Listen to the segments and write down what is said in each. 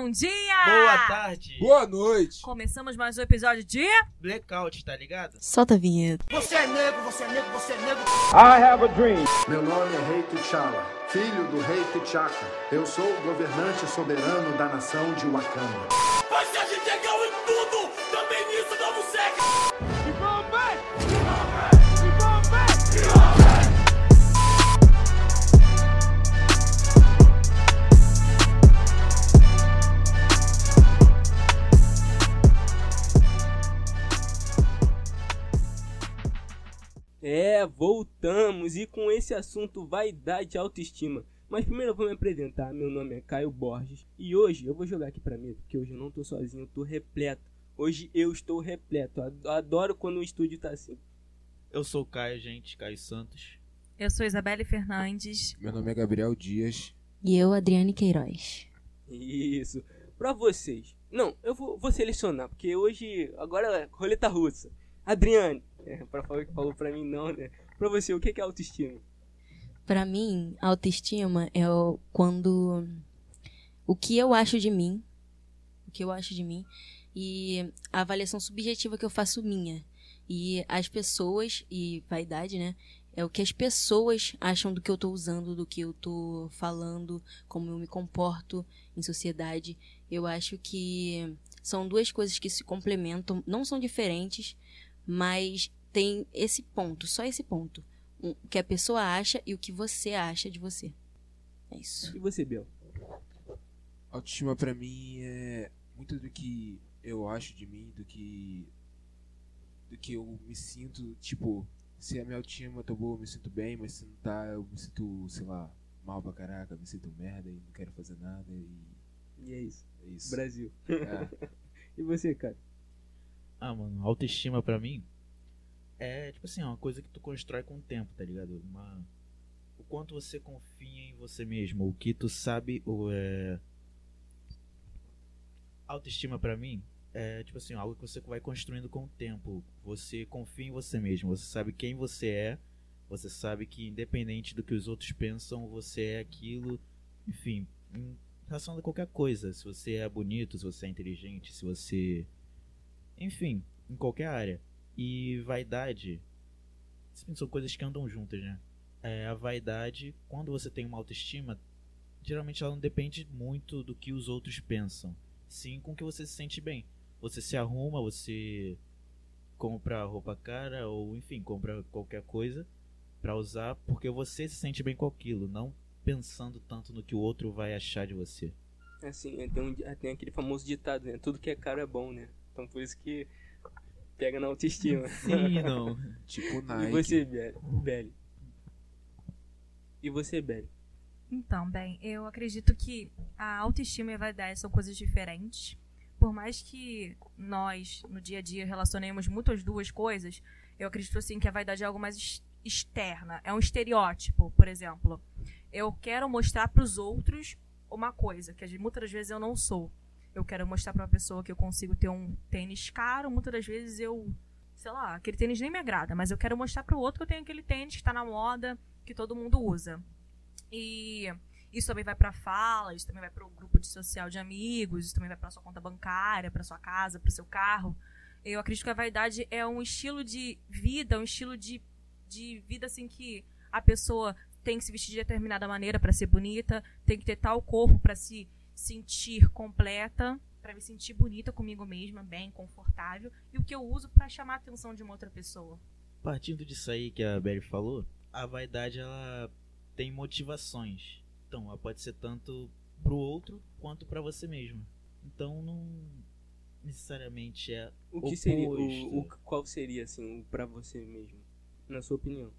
bom dia! Boa tarde. Boa noite. Começamos mais um episódio de. Blackout, tá ligado? Solta a vinheta. Você é negro, você é negro, você é negro. Meu nome é Rei T'Challa, filho do Rei T'Chaka. Eu sou o governante soberano da nação de Wakanda. A gente é Voltamos e com esse assunto vaidade e autoestima. Mas primeiro eu vou me apresentar, meu nome é Caio Borges e hoje eu vou jogar aqui pra mim, porque hoje eu não tô sozinho, eu tô repleto. Hoje eu estou repleto, Ad- adoro quando o estúdio tá assim. Eu sou o Caio, gente, Caio Santos. Eu sou Isabelle Fernandes. Meu nome é Gabriel Dias. E eu, Adriane Queiroz. Isso, pra vocês. Não, eu vou, vou selecionar, porque hoje, agora é roleta russa. Adriane, é, pra falar que falou pra mim não, né? Pra você, o que é autoestima? Pra mim, autoestima é quando o que eu acho de mim, o que eu acho de mim e a avaliação subjetiva que eu faço minha. E as pessoas e vaidade, né? É o que as pessoas acham do que eu tô usando, do que eu tô falando, como eu me comporto em sociedade. Eu acho que são duas coisas que se complementam, não são diferentes, mas tem esse ponto, só esse ponto. O que a pessoa acha e o que você acha de você. É isso. E você, Bel? Autoestima pra mim é muito do que eu acho de mim, do que do que eu me sinto, tipo, se a minha autoestima tá boa, eu me sinto bem, mas se não tá, eu me sinto, sei lá, mal pra caraca, me sinto merda e não quero fazer nada e E é isso, é isso. Brasil. É. E você, cara? Ah, mano, autoestima pra mim é, tipo assim, uma coisa que tu constrói com o tempo, tá ligado? Uma... O quanto você confia em você mesmo, o que tu sabe, o é... Autoestima pra mim é, tipo assim, algo que você vai construindo com o tempo. Você confia em você mesmo, você sabe quem você é, você sabe que independente do que os outros pensam, você é aquilo, enfim, em relação a qualquer coisa. Se você é bonito, se você é inteligente, se você enfim, em qualquer área. E vaidade são coisas que andam juntas, né? É, a vaidade, quando você tem uma autoestima, geralmente ela não depende muito do que os outros pensam, sim com que você se sente bem. Você se arruma, você compra roupa cara ou enfim, compra qualquer coisa pra usar porque você se sente bem com aquilo, não pensando tanto no que o outro vai achar de você. Assim, é, tem, um, tem aquele famoso ditado, né? Tudo que é caro é bom, né? Então por isso que pega na autoestima. Sim, não. Tipo Nike. E você? Beli? E você, Beli? Então, bem, eu acredito que a autoestima e a vaidade são coisas diferentes. Por mais que nós, no dia a dia, relacionemos muito as duas coisas, eu acredito assim que a vaidade é algo mais ex- externa. É um estereótipo, por exemplo. Eu quero mostrar para os outros uma coisa que muitas das vezes eu não sou. Eu quero mostrar para uma pessoa que eu consigo ter um tênis caro, muitas das vezes eu, sei lá, aquele tênis nem me agrada, mas eu quero mostrar para o outro que eu tenho aquele tênis que está na moda, que todo mundo usa. E isso também vai para fala, isso também vai para o grupo de social de amigos, isso também vai para sua conta bancária, para sua casa, para o seu carro. Eu acredito que a vaidade é um estilo de vida, um estilo de, de vida assim que a pessoa tem que se vestir de determinada maneira para ser bonita, tem que ter tal corpo para se sentir completa, para me sentir bonita comigo mesma, bem, confortável, e o que eu uso para chamar a atenção de uma outra pessoa. Partindo disso aí que a Berry falou, a vaidade ela tem motivações. Então, ela pode ser tanto pro outro quanto pra você mesmo. Então, não necessariamente é O que seria, oposto. o, o- qual seria, assim, pra você mesmo? Na sua opinião?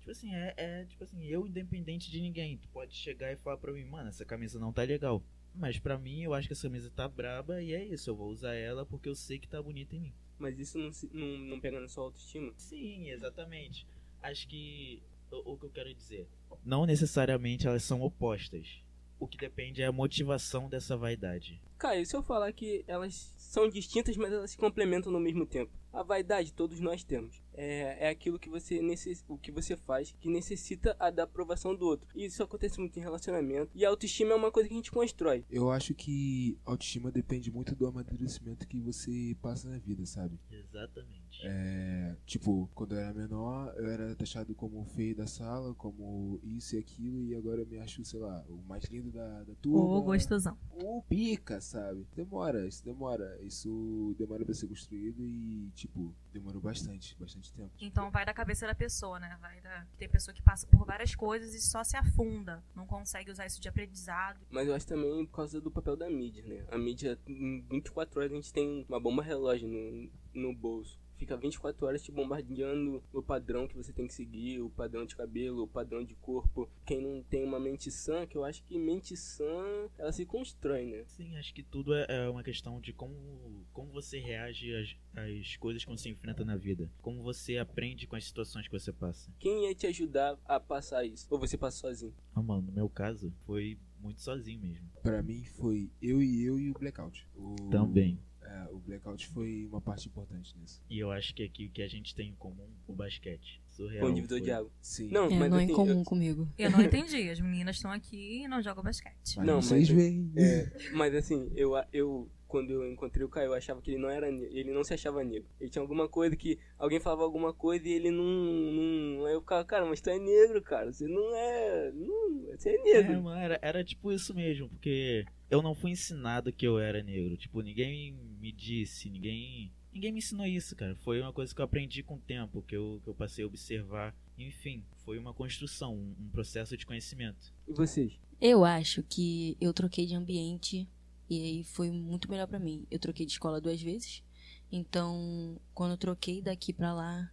Tipo assim, é, é tipo assim, eu independente de ninguém, tu pode chegar e falar pra mim, mano, essa camisa não tá legal. Mas pra mim, eu acho que essa camisa tá braba e é isso, eu vou usar ela porque eu sei que tá bonita em mim. Mas isso não, não, não pega na sua autoestima? Sim, exatamente. Acho que o, o que eu quero dizer, não necessariamente elas são opostas. O que depende é a motivação dessa vaidade. Cara, e se eu falar que elas são distintas, mas elas se complementam no mesmo tempo? A vaidade todos nós temos. É, é aquilo que você necess... o que você faz que necessita a da aprovação do outro. E isso acontece muito em relacionamento. E a autoestima é uma coisa que a gente constrói. Eu acho que autoestima depende muito do amadurecimento que você passa na vida, sabe? Exatamente. É, tipo, quando eu era menor, eu era taxado como o feio da sala, como isso e aquilo, e agora eu me acho, sei lá, o mais lindo da, da turma. Ô, gostosão. O pica, sabe? Demora, isso demora. Isso demora pra ser construído e, tipo, demorou bastante, bastante tempo. Então vai da cabeça da pessoa, né? Vai da... Tem pessoa que passa por várias coisas e só se afunda. Não consegue usar isso de aprendizado. Mas eu acho também por causa do papel da mídia, né? A mídia, em 24 horas, a gente tem uma bomba relógio no, no bolso. Fica 24 horas te bombardeando o padrão que você tem que seguir, o padrão de cabelo, o padrão de corpo. Quem não tem uma mente sã, que eu acho que mente sã, ela se constrói, né? Sim, acho que tudo é, é uma questão de como, como você reage às, às coisas que você enfrenta na vida. Como você aprende com as situações que você passa. Quem ia te ajudar a passar isso? Ou você passa sozinho? Ah, mano, no meu caso, foi muito sozinho mesmo. Pra mim foi eu e eu e o Blackout. O, Também. É, o Blackout foi uma parte importante nisso. E eu acho que aqui o que a gente tem em comum, o basquete. Surreal. Com o divisor foi. de água. Sim. Não, É, mas não é assim, incomum eu- comigo. Eu não entendi. As meninas estão aqui e não jogam basquete. Mas Não, vocês mas- veem. É, mas assim, eu, eu quando eu encontrei o Caio, eu achava que ele não era ele não se achava negro. Ele tinha alguma coisa que alguém falava alguma coisa e ele não, não aí eu ficava, cara, mas tu é negro, cara. Você não é, não, você é É, negro. mano, era, era tipo isso mesmo, porque eu não fui ensinado que eu era negro. Tipo, ninguém me disse, ninguém. Ninguém me ensinou isso, cara. Foi uma coisa que eu aprendi com o tempo, que eu, que eu passei a observar. Enfim, foi uma construção, um, um processo de conhecimento. E vocês? Eu acho que eu troquei de ambiente e aí foi muito melhor pra mim. Eu troquei de escola duas vezes. Então, quando eu troquei daqui pra lá,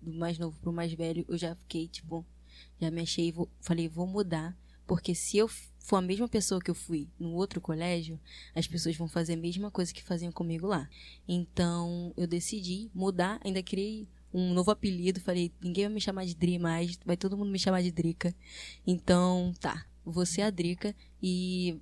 do mais novo pro mais velho, eu já fiquei tipo, já me achei, vou, falei, vou mudar, porque se eu for a mesma pessoa que eu fui no outro colégio, as pessoas vão fazer a mesma coisa que faziam comigo lá. Então, eu decidi mudar, ainda criei um novo apelido, falei, ninguém vai me chamar de Dri mais, vai todo mundo me chamar de Drica. Então, tá, você é a Drica e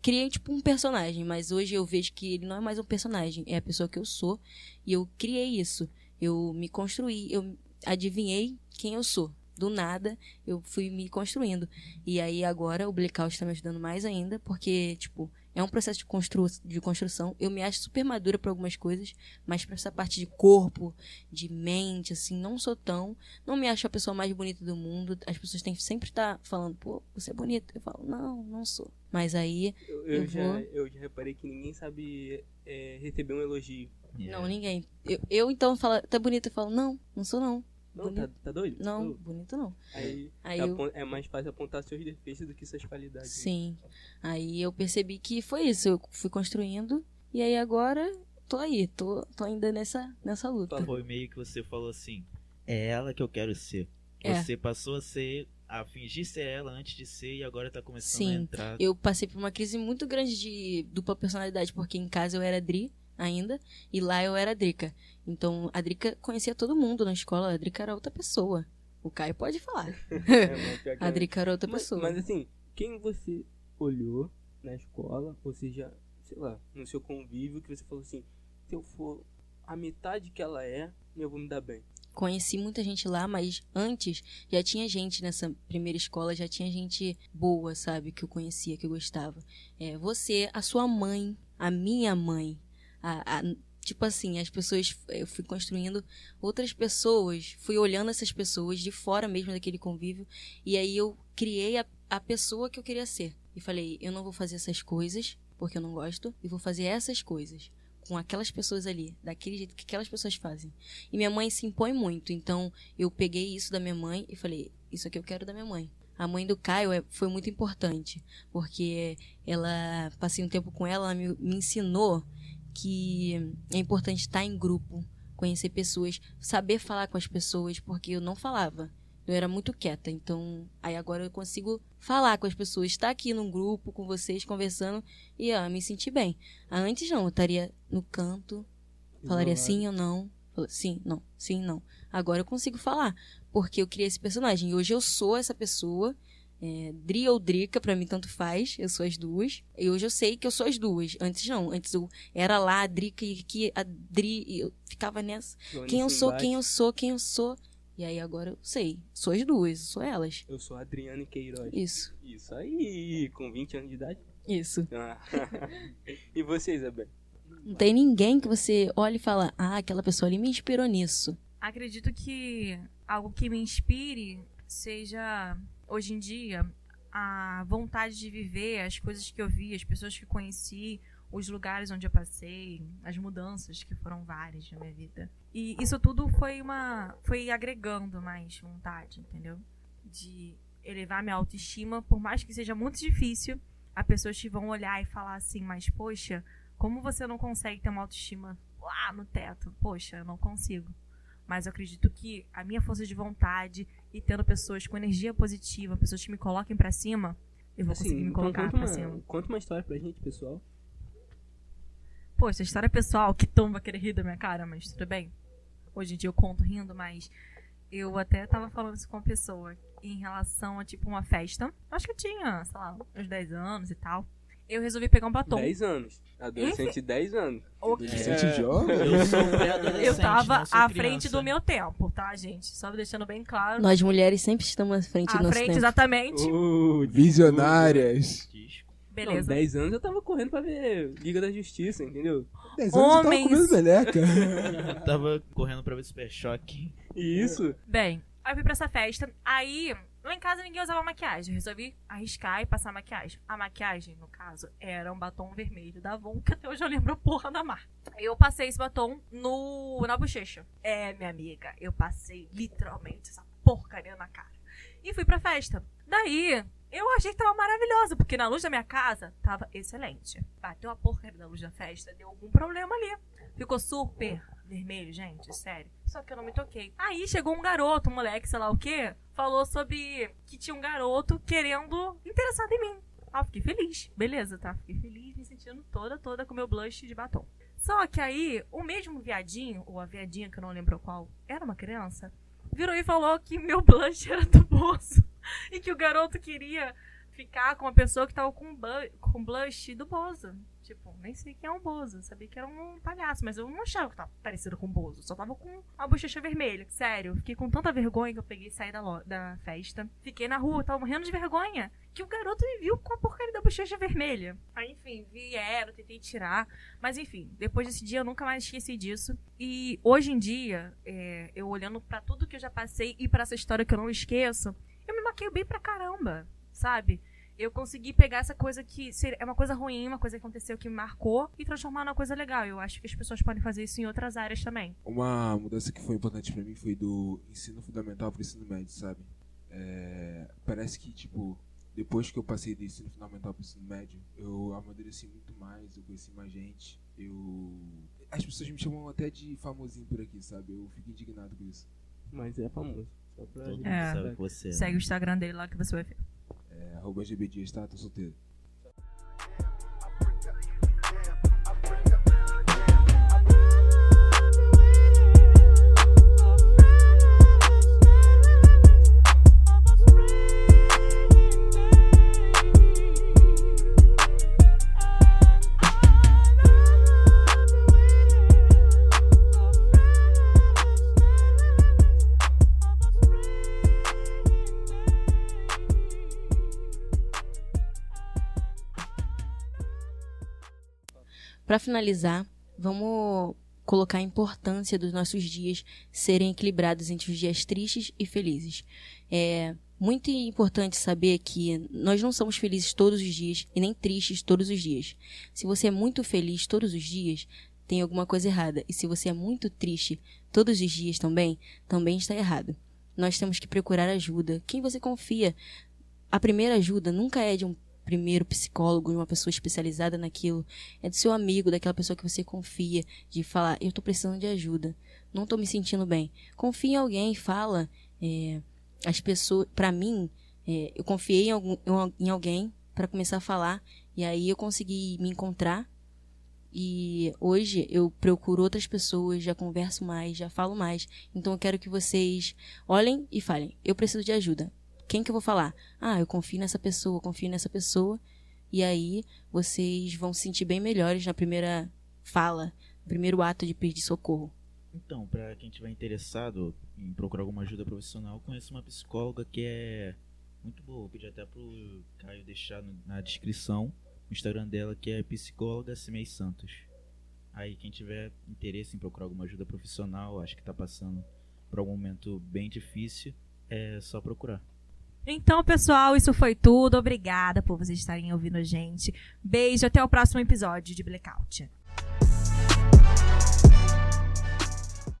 criei tipo um personagem, mas hoje eu vejo que ele não é mais um personagem, é a pessoa que eu sou e eu criei isso. Eu me construí, eu adivinhei quem eu sou. Do nada, eu fui me construindo. E aí agora o Blackout está me ajudando mais ainda, porque, tipo, é um processo de, constru de construção. Eu me acho super madura para algumas coisas, mas pra essa parte de corpo, de mente, assim, não sou tão. Não me acho a pessoa mais bonita do mundo. As pessoas têm que sempre estar falando, pô, você é bonita. Eu falo, não, não sou. Mas aí, Eu, eu Eu já, vou. eu já reparei que ninguém sabe é, receber um elogio. não, ninguém. Eu, eu então falo, tá bonita? Eu falo, não, não sou não. Não, tá, tá doido? Não, Eu- bonito não. Aí, Aí é, eu- é mais fácil apontar seus defeitos do que suas qualidades. Sim. Aí eu percebi que foi isso. Eu fui construindo. E aí agora tô aí. Tô, tô ainda nessa, nessa luta. Foi meio que você falou assim: é ela que eu quero ser. É. Você passou a ser, a fingir ser ela antes de ser e agora tá começando a Sim. entrar. Eu passei por uma crise muito grande de dupla personalidade, porque em casa eu era Dri ainda, e lá eu era Drica. Então a Drica conhecia todo mundo na escola, a Drica era outra pessoa. O Caio pode falar. É, A é. Drica era outra mas, pessoa. mas assim, quem você olhou na escola, ou seja, sei lá, no seu convívio, que você falou assim, se eu for a metade que ela é, eu vou me dar bem. Conheci muita gente lá, mas antes já tinha gente nessa primeira escola, já tinha gente boa, sabe? Que eu conhecia, que eu gostava. É, você, a sua mãe, a minha mãe. A, a- tipo assim, as pessoas. Eu fui construindo outras pessoas, fui olhando essas pessoas de fora mesmo daquele convívio. E aí eu criei a, a pessoa que eu queria ser. E falei, eu não vou fazer essas coisas, porque eu não gosto, e vou fazer essas coisas. Com aquelas pessoas ali, daquele jeito que aquelas pessoas fazem. E minha mãe se impõe muito, então eu peguei isso da minha mãe e falei, isso aqui eu quero da minha mãe. A mãe do Caio é- foi muito importante, porque ela passei um tempo com ela, ela me, me ensinou que é importante estar em grupo, conhecer pessoas, saber falar com as pessoas, porque eu não falava. Eu era muito quieta, então aí agora eu consigo falar com as pessoas, estar aqui num grupo com vocês conversando e me sentir bem. Ah, Antes não, eu estaria no canto, Falaria sim ou não. Sim, não, sim, não. Agora eu consigo falar, porque eu criei esse personagem. E hoje eu sou essa pessoa, É, Dri ou Drica, pra mim tanto faz, eu sou as duas. E hoje eu sei que eu sou as duas. Antes não, antes eu era lá a Drica e que a Dri, e eu ficava nessa. Quem eu sou, embate. quem eu sou, quem eu sou. E aí agora eu sei, sou as duas, sou elas. Eu sou Adriane Queiroz. Isso, Isso aí, com 20 anos de idade. isso. Ah. e você, Isabel? Não tem ninguém que você olhe e fala, ah, aquela pessoa ali me inspirou nisso. Acredito que algo que me inspire seja, hoje em dia, a vontade de viver as coisas que eu vi, as pessoas que conheci, os lugares onde eu passei, as mudanças que foram várias na minha vida. E isso tudo foi uma foi agregando mais vontade, entendeu? De elevar minha autoestima, por mais que seja muito difícil, as pessoas te vão olhar e falar assim, mas poxa, como você não consegue ter uma autoestima lá no teto? Poxa, eu não consigo. Mas eu acredito que a minha força de vontade e tendo pessoas com energia positiva, pessoas que me coloquem pra cima, eu vou conseguir me então colocar conta pra uma, cima. conta uma história pra gente, pessoal. Poxa, história pessoal, que Tom vai querer rir da minha cara, mas tudo bem. Hoje em dia eu conto rindo, mas eu até tava falando isso com uma pessoa em relação a, tipo, uma festa. Acho que eu tinha, sei lá, uns 10 anos e tal. Eu resolvi pegar um batom. 10 anos. Adolescente, 10 anos. O quê? Adolescente jovem? Eu sou pré-adolescente. Eu tava à criança. frente do meu tempo, tá, gente? Só deixando bem claro. Nós mulheres sempre estamos à frente do à nosso frente, tempo. exatamente. Uh, Visionárias. Disco. Não, Beleza. 10 anos eu tava correndo pra ver Liga da Justiça, entendeu? 10 anos eu tava Homens. comendo meleca. Eu tava correndo pra ver Super Choque. Isso. Bem, aí eu fui pra essa festa. Aí, lá em casa ninguém usava maquiagem. Eu resolvi arriscar e passar maquiagem. A maquiagem, no caso, era um batom vermelho da Avon, que até hoje eu lembro porra da marca. Eu passei esse batom no, na bochecha. É, minha amiga, eu passei literalmente essa porcaria na cara. E fui pra festa. Daí, eu achei que tava maravilhosa, porque na luz da minha casa tava excelente. Bateu a porcaria da luz da festa, deu algum problema ali. Ficou super vermelho, gente, sério. Só que eu não me toquei. Aí chegou um garoto, um moleque, sei lá o quê, falou sobre que tinha um garoto querendo interessado em mim. Ah, fiquei feliz. Beleza, tá? Fiquei feliz, me sentindo toda, toda com meu blush de batom. Só que aí, o mesmo viadinho, ou a viadinha que eu não lembro qual, era uma criança, virou e falou que meu blush era do Bozo. E que o garoto queria ficar com uma pessoa que tava com, bu- com blush do Bozo. Tipo, nem sei quem é um Bozo. Sabia que era um palhaço, mas eu não achava que tava parecido com o Bozo. Só tava com a bochecha vermelha. Sério, fiquei com tanta vergonha que eu peguei e saí da, da festa. Fiquei na rua, tava morrendo de vergonha. Que o garoto me viu com a porcaria da bochecha vermelha. Aí, enfim, vieram, tentei tirar. Mas enfim, depois desse dia eu nunca mais esqueci disso. E hoje em dia, é, eu olhando pra tudo que eu já passei e pra essa história que eu não esqueço, eu me maqueio bem pra caramba, sabe? Eu consegui pegar essa coisa que é uma coisa ruim, uma coisa que aconteceu que me marcou e transformar numa coisa legal. Eu acho que as pessoas podem fazer isso em outras áreas também. Uma mudança que foi importante pra mim foi do ensino fundamental pro ensino médio, sabe? É, parece que, tipo, depois que eu passei do ensino fundamental pro ensino médio, eu amadureci muito mais, eu conheci mais gente, eu... As pessoas me chamam até de famosinho por aqui, sabe? Eu fico indignado com isso. Mas é famoso. Só pra Todo gente É. sabe que você é. Segue o Instagram dele lá que você vai ver. É, arroba GBDias, tá? Tô solteiro. Finalizar, vamos colocar a importância dos nossos dias serem equilibrados entre os dias tristes e felizes. É muito importante saber que nós não somos felizes todos os dias e nem tristes todos os dias. Se você é muito feliz todos os dias, tem alguma coisa errada. E se você é muito triste todos os dias também, também está errado. Nós temos que procurar ajuda. Quem você confia? A primeira ajuda nunca é de um primeiro psicólogo, de uma pessoa especializada naquilo. É do seu amigo, daquela pessoa que você confia, de falar, eu tô precisando de ajuda, não tô me sentindo bem. Confia em alguém, fala. É, as pessoas, para mim, é, eu confiei em, algum, em alguém para começar a falar e aí eu consegui me encontrar. E hoje eu procuro outras pessoas, já converso mais, já falo mais. Então eu quero que vocês olhem e falem: eu preciso de ajuda. Quem que eu vou falar? Ah, eu confio nessa pessoa, confio nessa pessoa. E aí vocês vão se sentir bem melhores na primeira fala, no primeiro ato de pedir socorro. Então, para quem tiver interessado em procurar alguma ajuda profissional, conheço uma psicóloga que é muito boa. Vou pedir até pro Caio deixar na descrição o Instagram dela, que é psicóloga Cimei Santos. Aí quem tiver interesse em procurar alguma ajuda profissional, acho que tá passando por algum momento bem difícil, é só procurar. Então, pessoal, isso foi tudo. Obrigada por vocês estarem ouvindo a gente. Beijo, até o próximo episódio de Blackout.